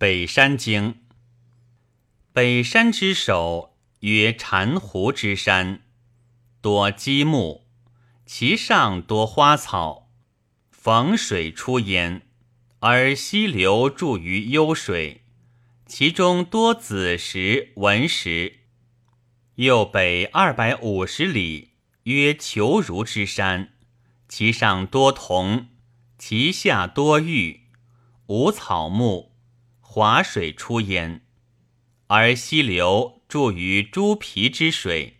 北山经。北山之首曰禅湖之山，多积木，其上多花草，逢水出焉，而溪流注于幽水，其中多子石、文石。右北二百五十里，曰求如之山，其上多桐，其下多玉，无草木，华水出焉，而溪流注于猪皮之水，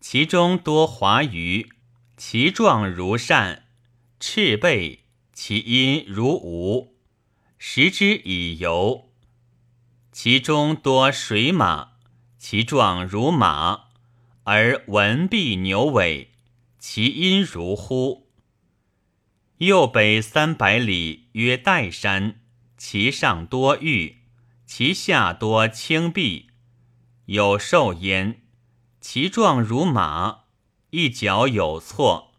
其中多华鱼，其状如扇，赤背，其音如吴，食之以游，其中多水马。其状如马，而文臂牛尾，其音如呼。右北三百里，曰岱山，其上多玉，其下多青碧，有兽焉，其状如马，一角有错，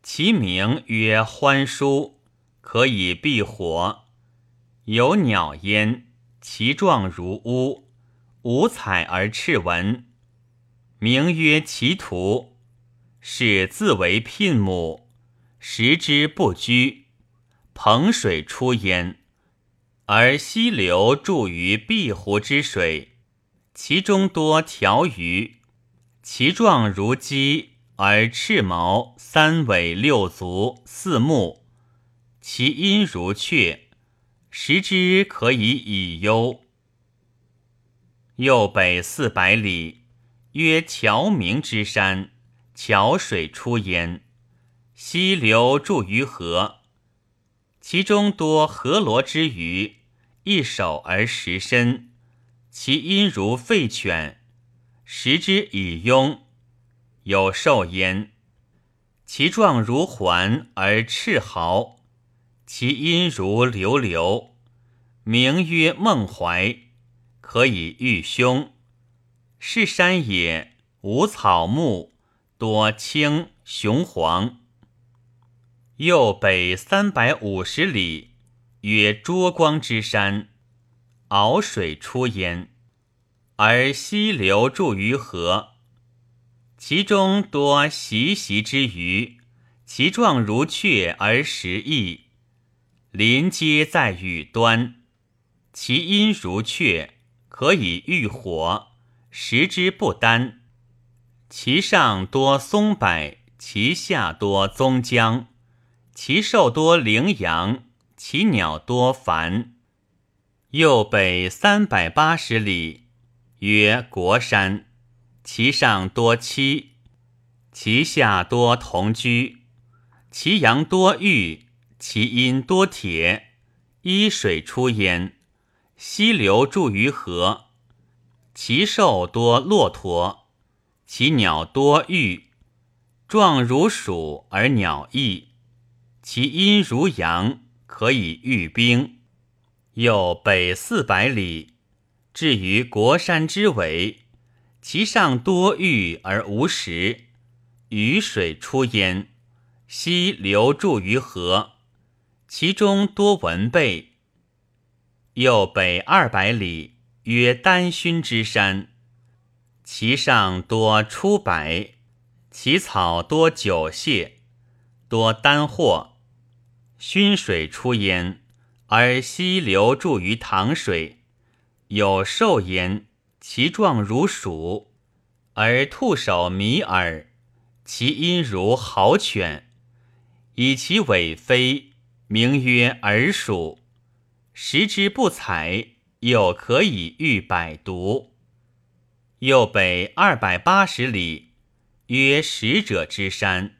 其名曰欢舒，可以避火。有鸟焉，其状如乌。五彩而赤纹，名曰其图，是自为聘母，食之不居，彭水出焉，而溪流注于碧湖之水，其中多条鱼，其状如鸡，而赤毛，三尾六足，四目，其音如雀，食之可以以忧。右北四百里，曰桥明之山，桥水出焉，溪流注于河，其中多河螺之鱼，一手而十身，其音如吠犬，食之以慵。有兽焉，其状如环而赤毫，其音如流流，名曰梦怀。可以御凶，是山也，无草木，多青雄黄。右北三百五十里，曰卓光之山，鳌水出焉，而溪流注于河，其中多习习之鱼，其状如雀而食翼，临皆在羽端，其音如雀。可以御火，食之不丹。其上多松柏，其下多棕姜。其兽多羚羊，其鸟多凡。右北三百八十里，曰国山，其上多漆，其下多同居。其阳多玉，其阴多铁，依水出焉。溪流注于河，其兽多骆驼，其鸟多玉，状如鼠而鸟翼，其阴如阳，可以御兵。又北四百里，至于国山之尾，其上多玉而无石，雨水出焉，溪流注于河，其中多文贝。又北二百里，曰丹熏之山，其上多出白，其草多酒蟹，多丹货。熏水出焉，而溪流注于塘水，有兽焉，其状如鼠，而兔首迷耳，其音如豪犬，以其尾飞，名曰耳鼠。食之不采，又可以御百毒。右北二百八十里，曰使者之山，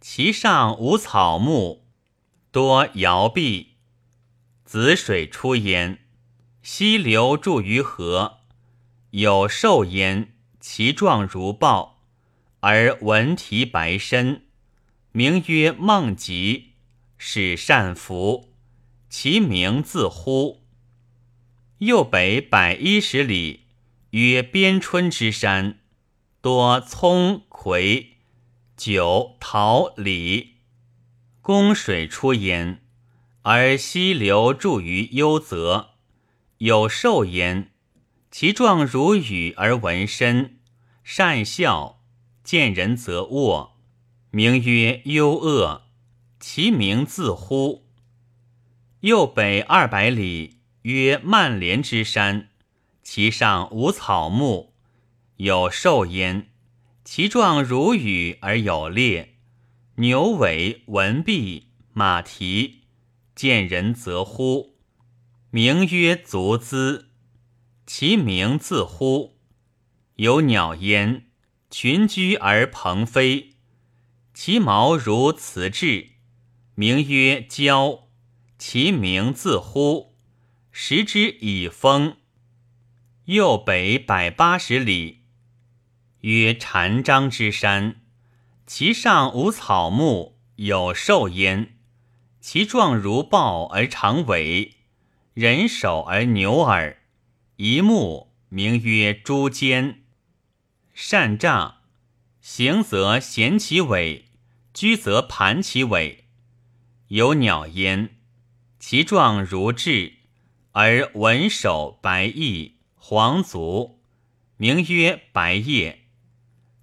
其上无草木，多摇壁。子水出焉，溪流注于河，有兽焉，其状如豹，而文体白身，名曰孟吉，使善服。其名自呼。右北百一十里，曰边春之山，多葱葵、酒桃李。宫水出焉，而溪流注于幽泽，有兽焉。其状如羽而纹身，善笑，见人则卧，名曰幽恶。其名自乎。右北二百里，曰曼连之山，其上无草木，有兽焉。其状如羽而有裂，牛尾纹臂，马蹄，见人则呼，名曰足资。其名自乎，有鸟焉，群居而鹏飞。其毛如瓷质，名曰蛟。其名自乎，食之以风。右北百八十里，曰禅章之山，其上无草木，有兽焉。其状如豹而长尾，人首而牛耳。一目名曰朱坚，善诈，行则衔其尾，居则盘其尾。有鸟焉，其状如雉，而文首白翼，黄足，名曰白叶。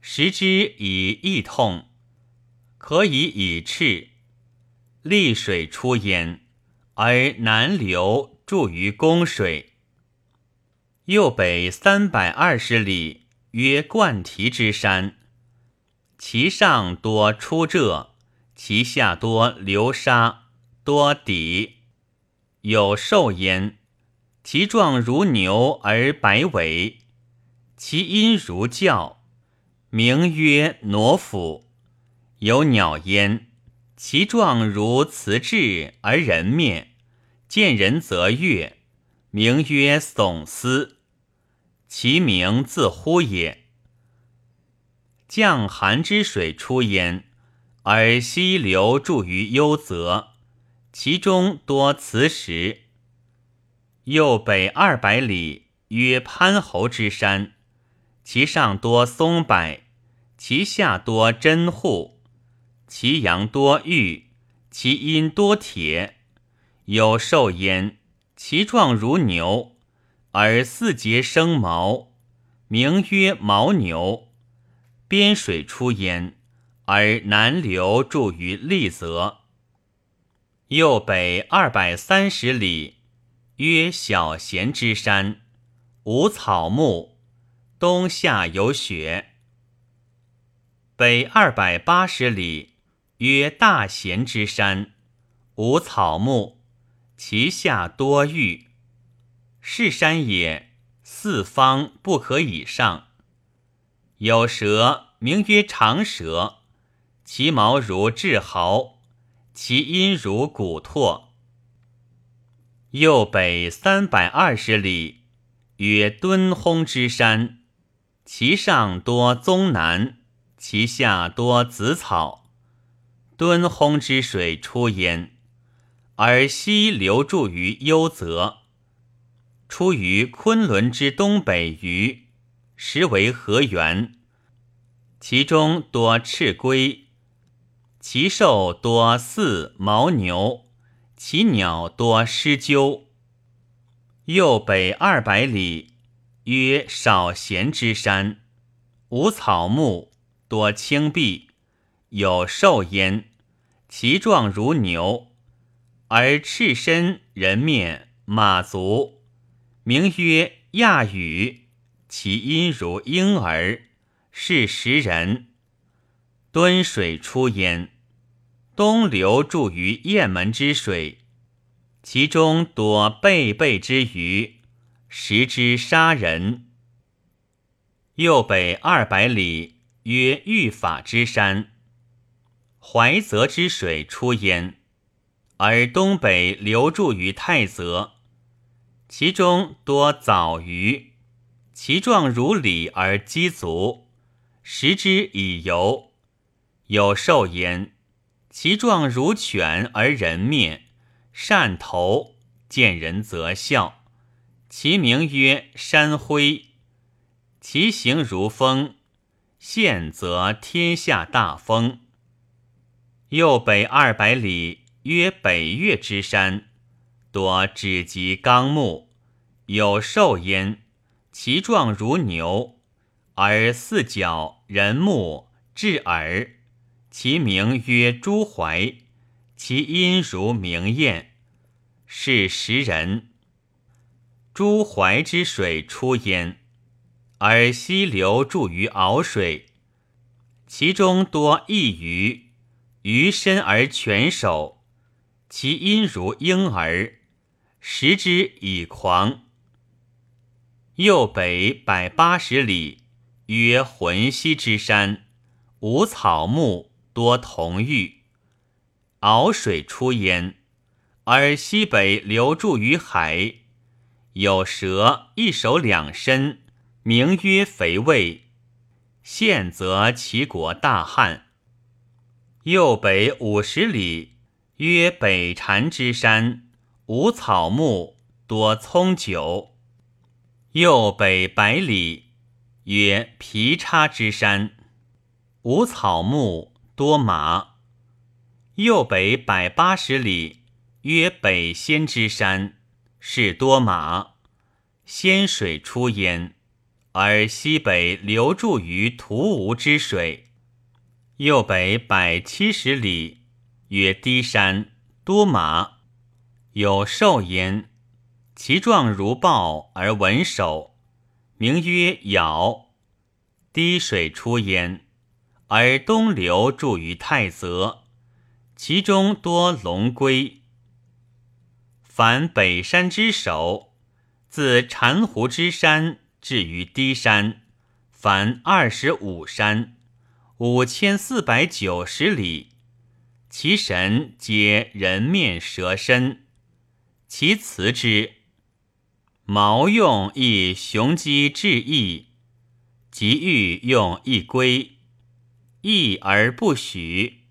食之以益痛，可以以赤。利水出焉，而南流注于宫水。右北三百二十里，曰冠提之山，其上多出辄，其下多流沙，多底，有兽焉。其状如牛而白尾，其音如叫，名曰挪府。有鸟焉，其状如瓷质而人面，见人则悦，名曰耸丝。其名自乎也。降寒之水出焉，而溪流注于幽泽，其中多磁石。右北二百里，曰潘侯之山，其上多松柏，其下多真户，其阳多玉，其阴多铁。有兽焉，其状如牛。而四节生毛，名曰牦牛。边水出焉，而南流注于利泽。右北二百三十里，曰小贤之山，无草木，冬夏有雪。北二百八十里，曰大贤之山，无草木，其下多玉。是山也，四方不可以上。有蛇，名曰长蛇，其毛如雉毫，其音如鼓拓。右北三百二十里，曰敦烘之山，其上多棕楠，其下多紫草。敦烘之水出焉，而溪流注于幽泽。出于昆仑之东北隅，实为河源。其中多赤龟，其兽多似牦牛，其鸟多狮鸠。右北二百里，曰少闲之山，无草木，多青碧，有兽焉。其状如牛，而赤身人面，马足。名曰亚羽，其音如婴儿，是时人。敦水出焉，东流注于雁门之水，其中多贝贝之鱼，食之杀人。右北二百里，曰玉法之山，怀泽之水出焉，而东北流注于太泽。其中多藻鱼，其状如鲤而鸡足，食之以游。有兽焉，其状如犬而人面，善头，见人则笑。其名曰山灰。其形如风，现则天下大风。右北二百里，曰北岳之山，多指及纲目。有兽焉，其状如牛，而四角、人目、至耳。其名曰朱怀，其音如鸣燕，是时人。诸怀之水出焉，而溪流注于敖水，其中多异鱼，鱼身而犬首，其音如婴儿，食之以狂。右北百八十里，曰浑溪之山，无草木。多同玉，敖水出焉，而西北流注于海。有蛇一手两身，名曰肥胃。现则齐国大旱。右北五十里，曰北禅之山，无草木，多葱酒。右北百里，曰皮叉之山，无草木。多马，右北百八十里，曰北仙之山，是多马。仙水出焉，而西北流注于图吴之水。右北百七十里，曰低山，多马，有兽焉，其状如豹而文首，名曰咬。滴水出焉。而东流注于太泽，其中多龙龟。凡北山之首，自禅湖之山至于低山，凡二十五山，五千四百九十里。其神皆人面蛇身，其辞之毛用亦雄鸡至翼，即欲用一龟。义而不许，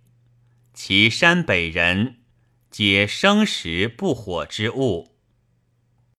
其山北人皆生食不火之物。